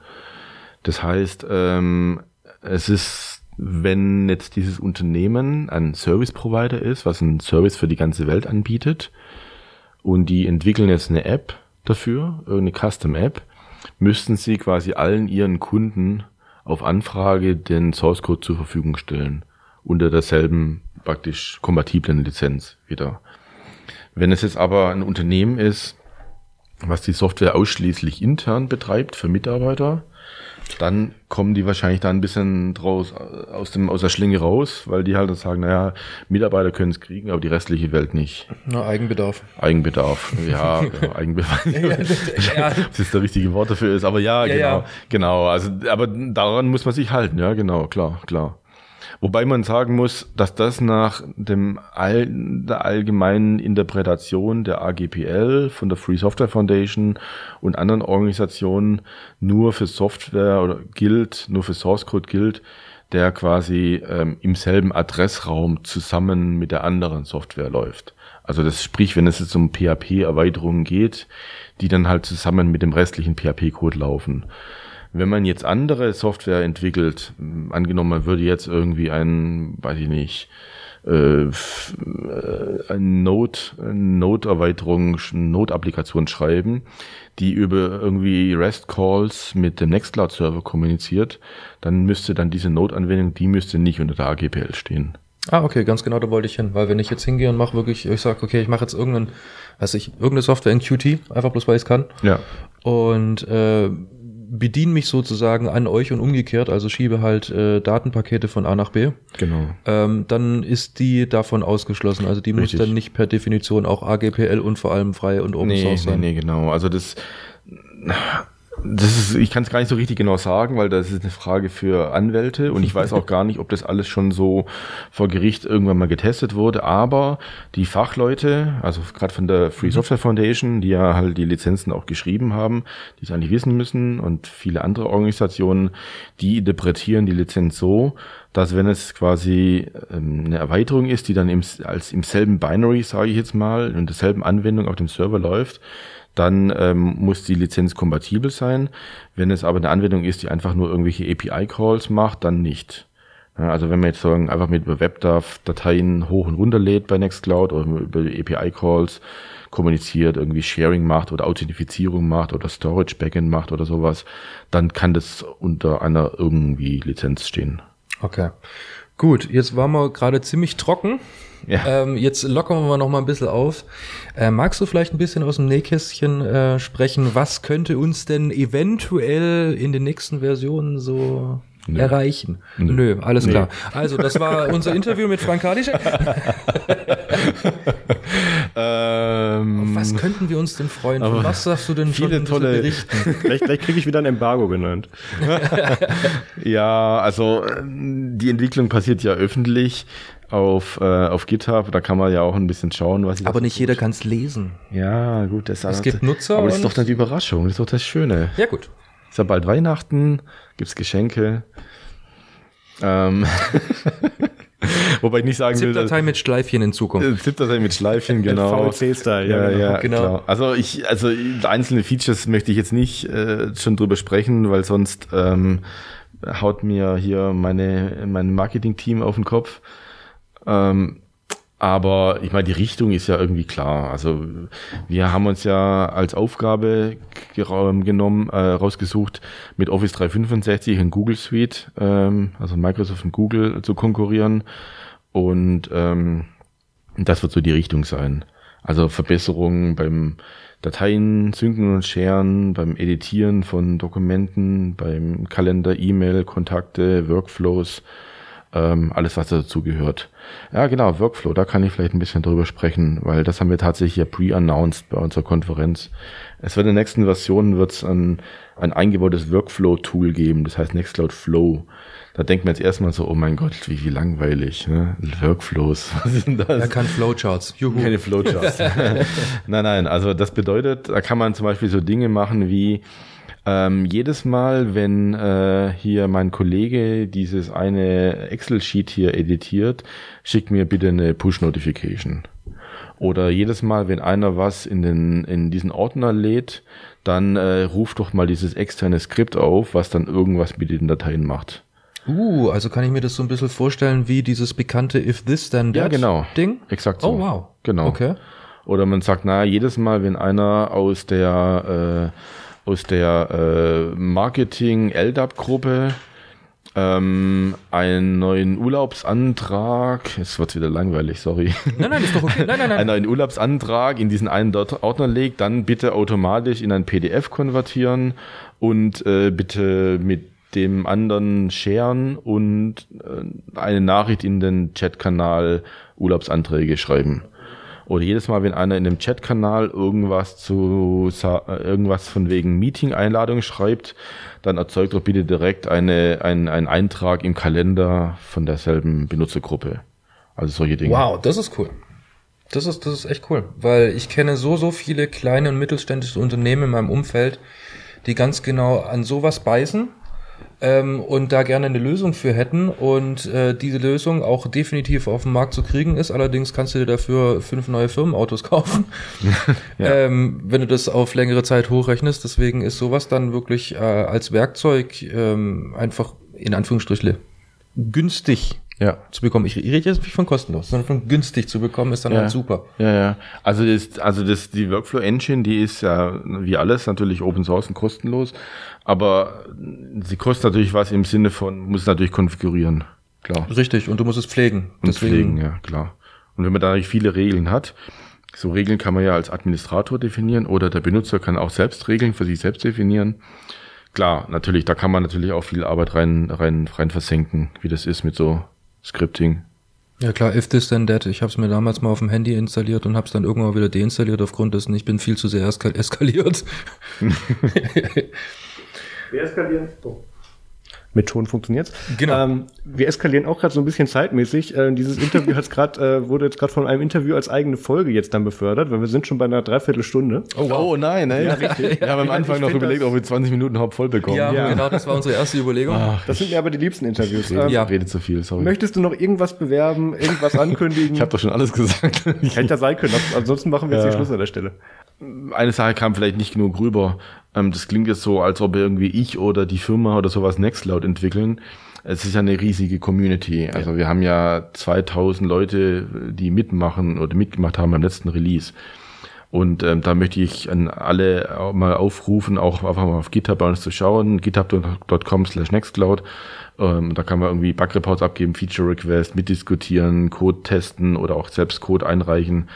Das heißt, ähm, es ist, wenn jetzt dieses Unternehmen ein Service Provider ist, was einen Service für die ganze Welt anbietet, und die entwickeln jetzt eine App dafür, irgendeine Custom App, müssten sie quasi allen ihren Kunden auf Anfrage den Source Code zur Verfügung stellen. Unter derselben praktisch kompatiblen Lizenz wieder. Wenn es jetzt aber ein Unternehmen ist, was die Software ausschließlich intern betreibt für Mitarbeiter, dann kommen die wahrscheinlich da ein bisschen draus, aus, dem, aus der Schlinge raus, weil die halt sagen, naja, Mitarbeiter können es kriegen, aber die restliche Welt nicht. Na, Eigenbedarf. Eigenbedarf, ja, ja Eigenbedarf. ja, Ob das der richtige Wort dafür ist, aber ja, ja genau, ja. genau. Also, aber daran muss man sich halten, ja, genau, klar, klar. Wobei man sagen muss, dass das nach dem all, der allgemeinen Interpretation der AGPL von der Free Software Foundation und anderen Organisationen nur für Software oder gilt, nur für Source Code gilt, der quasi ähm, im selben Adressraum zusammen mit der anderen Software läuft. Also das sprich, wenn es jetzt um PHP-Erweiterungen geht, die dann halt zusammen mit dem restlichen PHP-Code laufen. Wenn man jetzt andere Software entwickelt, angenommen, man würde jetzt irgendwie ein, weiß ich nicht, äh, eine Node, Node-Erweiterung, Node-Applikation schreiben, die über irgendwie REST-Calls mit dem Nextcloud-Server kommuniziert, dann müsste dann diese Node-Anwendung, die müsste nicht unter der AGPL stehen. Ah, okay, ganz genau, da wollte ich hin, weil wenn ich jetzt hingehe und mache wirklich, ich sage, okay, ich mache jetzt irgendeinen, weiß ich, irgendeine Software in Qt, einfach bloß weil ich es kann. Ja. Und äh, bediene mich sozusagen an euch und umgekehrt, also schiebe halt äh, Datenpakete von A nach B. Genau. Ähm, dann ist die davon ausgeschlossen. Also die Richtig. muss dann nicht per Definition auch AGPL und vor allem frei und Open nee, Source sein. Nee, nee, genau. Also das das ist, ich kann es gar nicht so richtig genau sagen, weil das ist eine Frage für Anwälte und ich weiß auch gar nicht, ob das alles schon so vor Gericht irgendwann mal getestet wurde. Aber die Fachleute, also gerade von der Free mhm. Software Foundation, die ja halt die Lizenzen auch geschrieben haben, die es eigentlich wissen müssen und viele andere Organisationen, die interpretieren die Lizenz so, dass wenn es quasi ähm, eine Erweiterung ist, die dann im, als im selben Binary, sage ich jetzt mal, in derselben Anwendung auf dem Server läuft, dann ähm, muss die Lizenz kompatibel sein. Wenn es aber eine Anwendung ist, die einfach nur irgendwelche API-Calls macht, dann nicht. Also wenn man jetzt sagen, einfach mit WebDAV Dateien hoch und runter lädt bei Nextcloud oder über API-Calls kommuniziert, irgendwie Sharing macht oder Authentifizierung macht oder Storage Backend macht oder sowas, dann kann das unter einer irgendwie Lizenz stehen. Okay. Gut, jetzt waren wir gerade ziemlich trocken. Ja. Ähm, jetzt lockern wir noch mal ein bisschen auf. Äh, magst du vielleicht ein bisschen aus dem Nähkästchen äh, sprechen? Was könnte uns denn eventuell in den nächsten Versionen so Nö. erreichen? Nö, Nö alles Nö. klar. Also, das war unser Interview mit Frank Kadische. ähm, was könnten wir uns denn freuen? Von was sagst du denn viele schon tolle berichten? vielleicht vielleicht kriege ich wieder ein Embargo genannt. ja, also die Entwicklung passiert ja öffentlich auf, äh, auf GitHub. Da kann man ja auch ein bisschen schauen, was ich. Aber nicht jeder kann es lesen. Ja, gut. Das es gibt Nutzer. Aber das ist doch dann die Überraschung. Das ist doch das Schöne. Ja, gut. Ist ja bald Weihnachten, gibt's Geschenke. Ähm. Wobei ich nicht sagen will. ZIP-Datei mit Schleifchen in Zukunft. Äh, ZIP-Datei mit Schleifchen, genau. VLC-Style, ja, ja, ja, genau. Klar. Also ich, also einzelne Features möchte ich jetzt nicht äh, schon drüber sprechen, weil sonst ähm, haut mir hier meine mein Marketing-Team auf den Kopf. Ähm, Aber ich meine, die Richtung ist ja irgendwie klar. Also wir haben uns ja als Aufgabe genommen, äh, rausgesucht, mit Office 365 in Google Suite, ähm, also Microsoft und Google zu konkurrieren. Und ähm, das wird so die Richtung sein. Also Verbesserungen beim Dateien synken und sharen, beim Editieren von Dokumenten, beim Kalender, E-Mail, Kontakte, Workflows, ähm, alles, was dazu gehört. Ja, genau, Workflow, da kann ich vielleicht ein bisschen drüber sprechen, weil das haben wir tatsächlich ja pre-announced bei unserer Konferenz. Es wird in der nächsten Version wird's ein, ein eingebautes Workflow-Tool geben, das heißt Nextcloud Flow. Da denkt man jetzt erstmal so, oh mein Gott, wie, wie langweilig, ne? Workflows, was ist denn das? Er kann Flowcharts, juhu. Keine Flowcharts. nein, nein, also das bedeutet, da kann man zum Beispiel so Dinge machen wie, ähm, jedes Mal, wenn äh, hier mein Kollege dieses eine Excel-Sheet hier editiert, schickt mir bitte eine Push-Notification. Oder jedes Mal, wenn einer was in, den, in diesen Ordner lädt, dann äh, ruft doch mal dieses externe Skript auf, was dann irgendwas mit den Dateien macht. Uh, also kann ich mir das so ein bisschen vorstellen wie dieses bekannte If This Then That ja, genau. Ding? Exakt so. Oh, wow. Genau. Okay. Oder man sagt, na, jedes Mal, wenn einer aus der äh, aus der äh, Marketing-LDAP-Gruppe ähm, einen neuen Urlaubsantrag, es wird wieder langweilig, sorry. Nein, nein, ist doch okay. Nein, nein, nein. einen neuen Urlaubsantrag in diesen einen Ordner legt, dann bitte automatisch in ein PDF konvertieren und äh, bitte mit dem anderen sharen und äh, eine Nachricht in den Chatkanal Urlaubsanträge schreiben. Oder jedes Mal, wenn einer in dem Chatkanal irgendwas zu irgendwas von wegen Meeting-Einladung schreibt, dann erzeugt doch bitte direkt eine, ein, einen Eintrag im Kalender von derselben Benutzergruppe. Also solche Dinge. Wow, das ist cool. Das ist, das ist echt cool, weil ich kenne so, so viele kleine und mittelständische Unternehmen in meinem Umfeld, die ganz genau an sowas beißen ähm, und da gerne eine Lösung für hätten. Und äh, diese Lösung auch definitiv auf dem Markt zu kriegen ist. Allerdings kannst du dir dafür fünf neue Firmenautos kaufen, ja. ähm, wenn du das auf längere Zeit hochrechnest. Deswegen ist sowas dann wirklich äh, als Werkzeug ähm, einfach in Anführungsstrichen günstig ja. zu bekommen. Ich, ich rede jetzt nicht von kostenlos, sondern von günstig zu bekommen, ist dann ja. halt super. Ja, ja. Also das, also das, die Workflow Engine, die ist ja wie alles natürlich Open Source und kostenlos, aber sie kostet natürlich was im Sinne von, muss natürlich konfigurieren. Klar. Richtig, und du musst es pflegen. Und Deswegen. pflegen, ja, klar. Und wenn man da natürlich viele Regeln hat, so Regeln kann man ja als Administrator definieren oder der Benutzer kann auch selbst Regeln für sich selbst definieren. Klar, natürlich, da kann man natürlich auch viel Arbeit rein, rein, rein versenken, wie das ist mit so Scripting. Ja klar, if this then that. Ich habe es mir damals mal auf dem Handy installiert und habe es dann irgendwann wieder deinstalliert aufgrund dessen, ich bin viel zu sehr eskaliert. Wir eskalieren. Mit Ton funktioniert's. Genau. Ähm, wir eskalieren auch gerade so ein bisschen zeitmäßig. Äh, dieses Interview hat's grad, äh, wurde jetzt gerade von einem Interview als eigene Folge jetzt dann befördert, weil wir sind schon bei einer Dreiviertelstunde. Oh, wow. oh nein, ey. Ja, richtig. Wir haben am Anfang noch überlegt, ob wir 20 Minuten Haupt voll bekommen. Ja, ja, genau, das war unsere erste Überlegung. Ach, das sind mir aber die liebsten Interviews. Ähm, ja. Rede zu viel, sorry. Möchtest du noch irgendwas bewerben, irgendwas ankündigen? ich habe doch schon alles gesagt. Hätte ja sein können. Ansonsten machen wir jetzt ja. die Schluss an der Stelle. Eine Sache kam vielleicht nicht genug rüber. Ähm, das klingt jetzt so, als ob irgendwie ich oder die Firma oder sowas Nextcloud entwickeln. Es ist ja eine riesige Community. Also ja. wir haben ja 2000 Leute, die mitmachen oder mitgemacht haben beim letzten Release. Und ähm, da möchte ich an alle mal aufrufen, auch einfach mal auf GitHub bei uns zu schauen, github.com slash nextcloud. Ähm, da kann man irgendwie Bug-Reports abgeben, Feature-Requests, mitdiskutieren, Code testen oder auch selbst Code einreichen.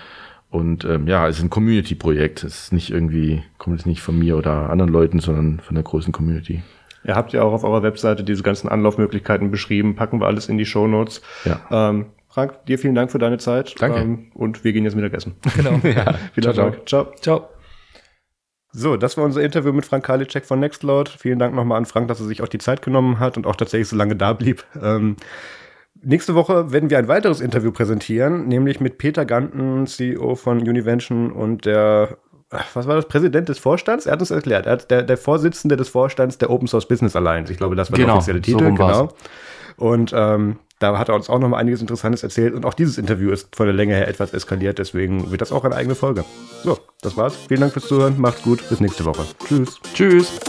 Und ähm, ja, es ist ein Community-Projekt. Es ist nicht irgendwie, kommt es nicht von mir oder anderen Leuten, sondern von der großen Community. Ihr habt ja auch auf eurer Webseite diese ganzen Anlaufmöglichkeiten beschrieben, packen wir alles in die Show Notes. Ja. Ähm, Frank, dir vielen Dank für deine Zeit. Danke. Ähm, und wir gehen jetzt Mittagessen. Genau. ja. Vielen ciao, Dank. Ciao. Ciao. So, das war unser Interview mit Frank Karliczek von Nextcloud. Vielen Dank nochmal an Frank, dass er sich auch die Zeit genommen hat und auch tatsächlich so lange da blieb. Ähm, Nächste Woche werden wir ein weiteres Interview präsentieren, nämlich mit Peter Ganten, CEO von Univention und der, was war das, Präsident des Vorstands? Er hat uns erklärt, er hat der, der Vorsitzende des Vorstands der Open Source Business Alliance. Ich glaube, das war genau, der offizielle Titel. So genau. Und ähm, da hat er uns auch noch mal einiges Interessantes erzählt. Und auch dieses Interview ist von der Länge her etwas eskaliert. Deswegen wird das auch eine eigene Folge. So, das war's. Vielen Dank fürs Zuhören. Macht's gut. Bis nächste Woche. Tschüss. Tschüss.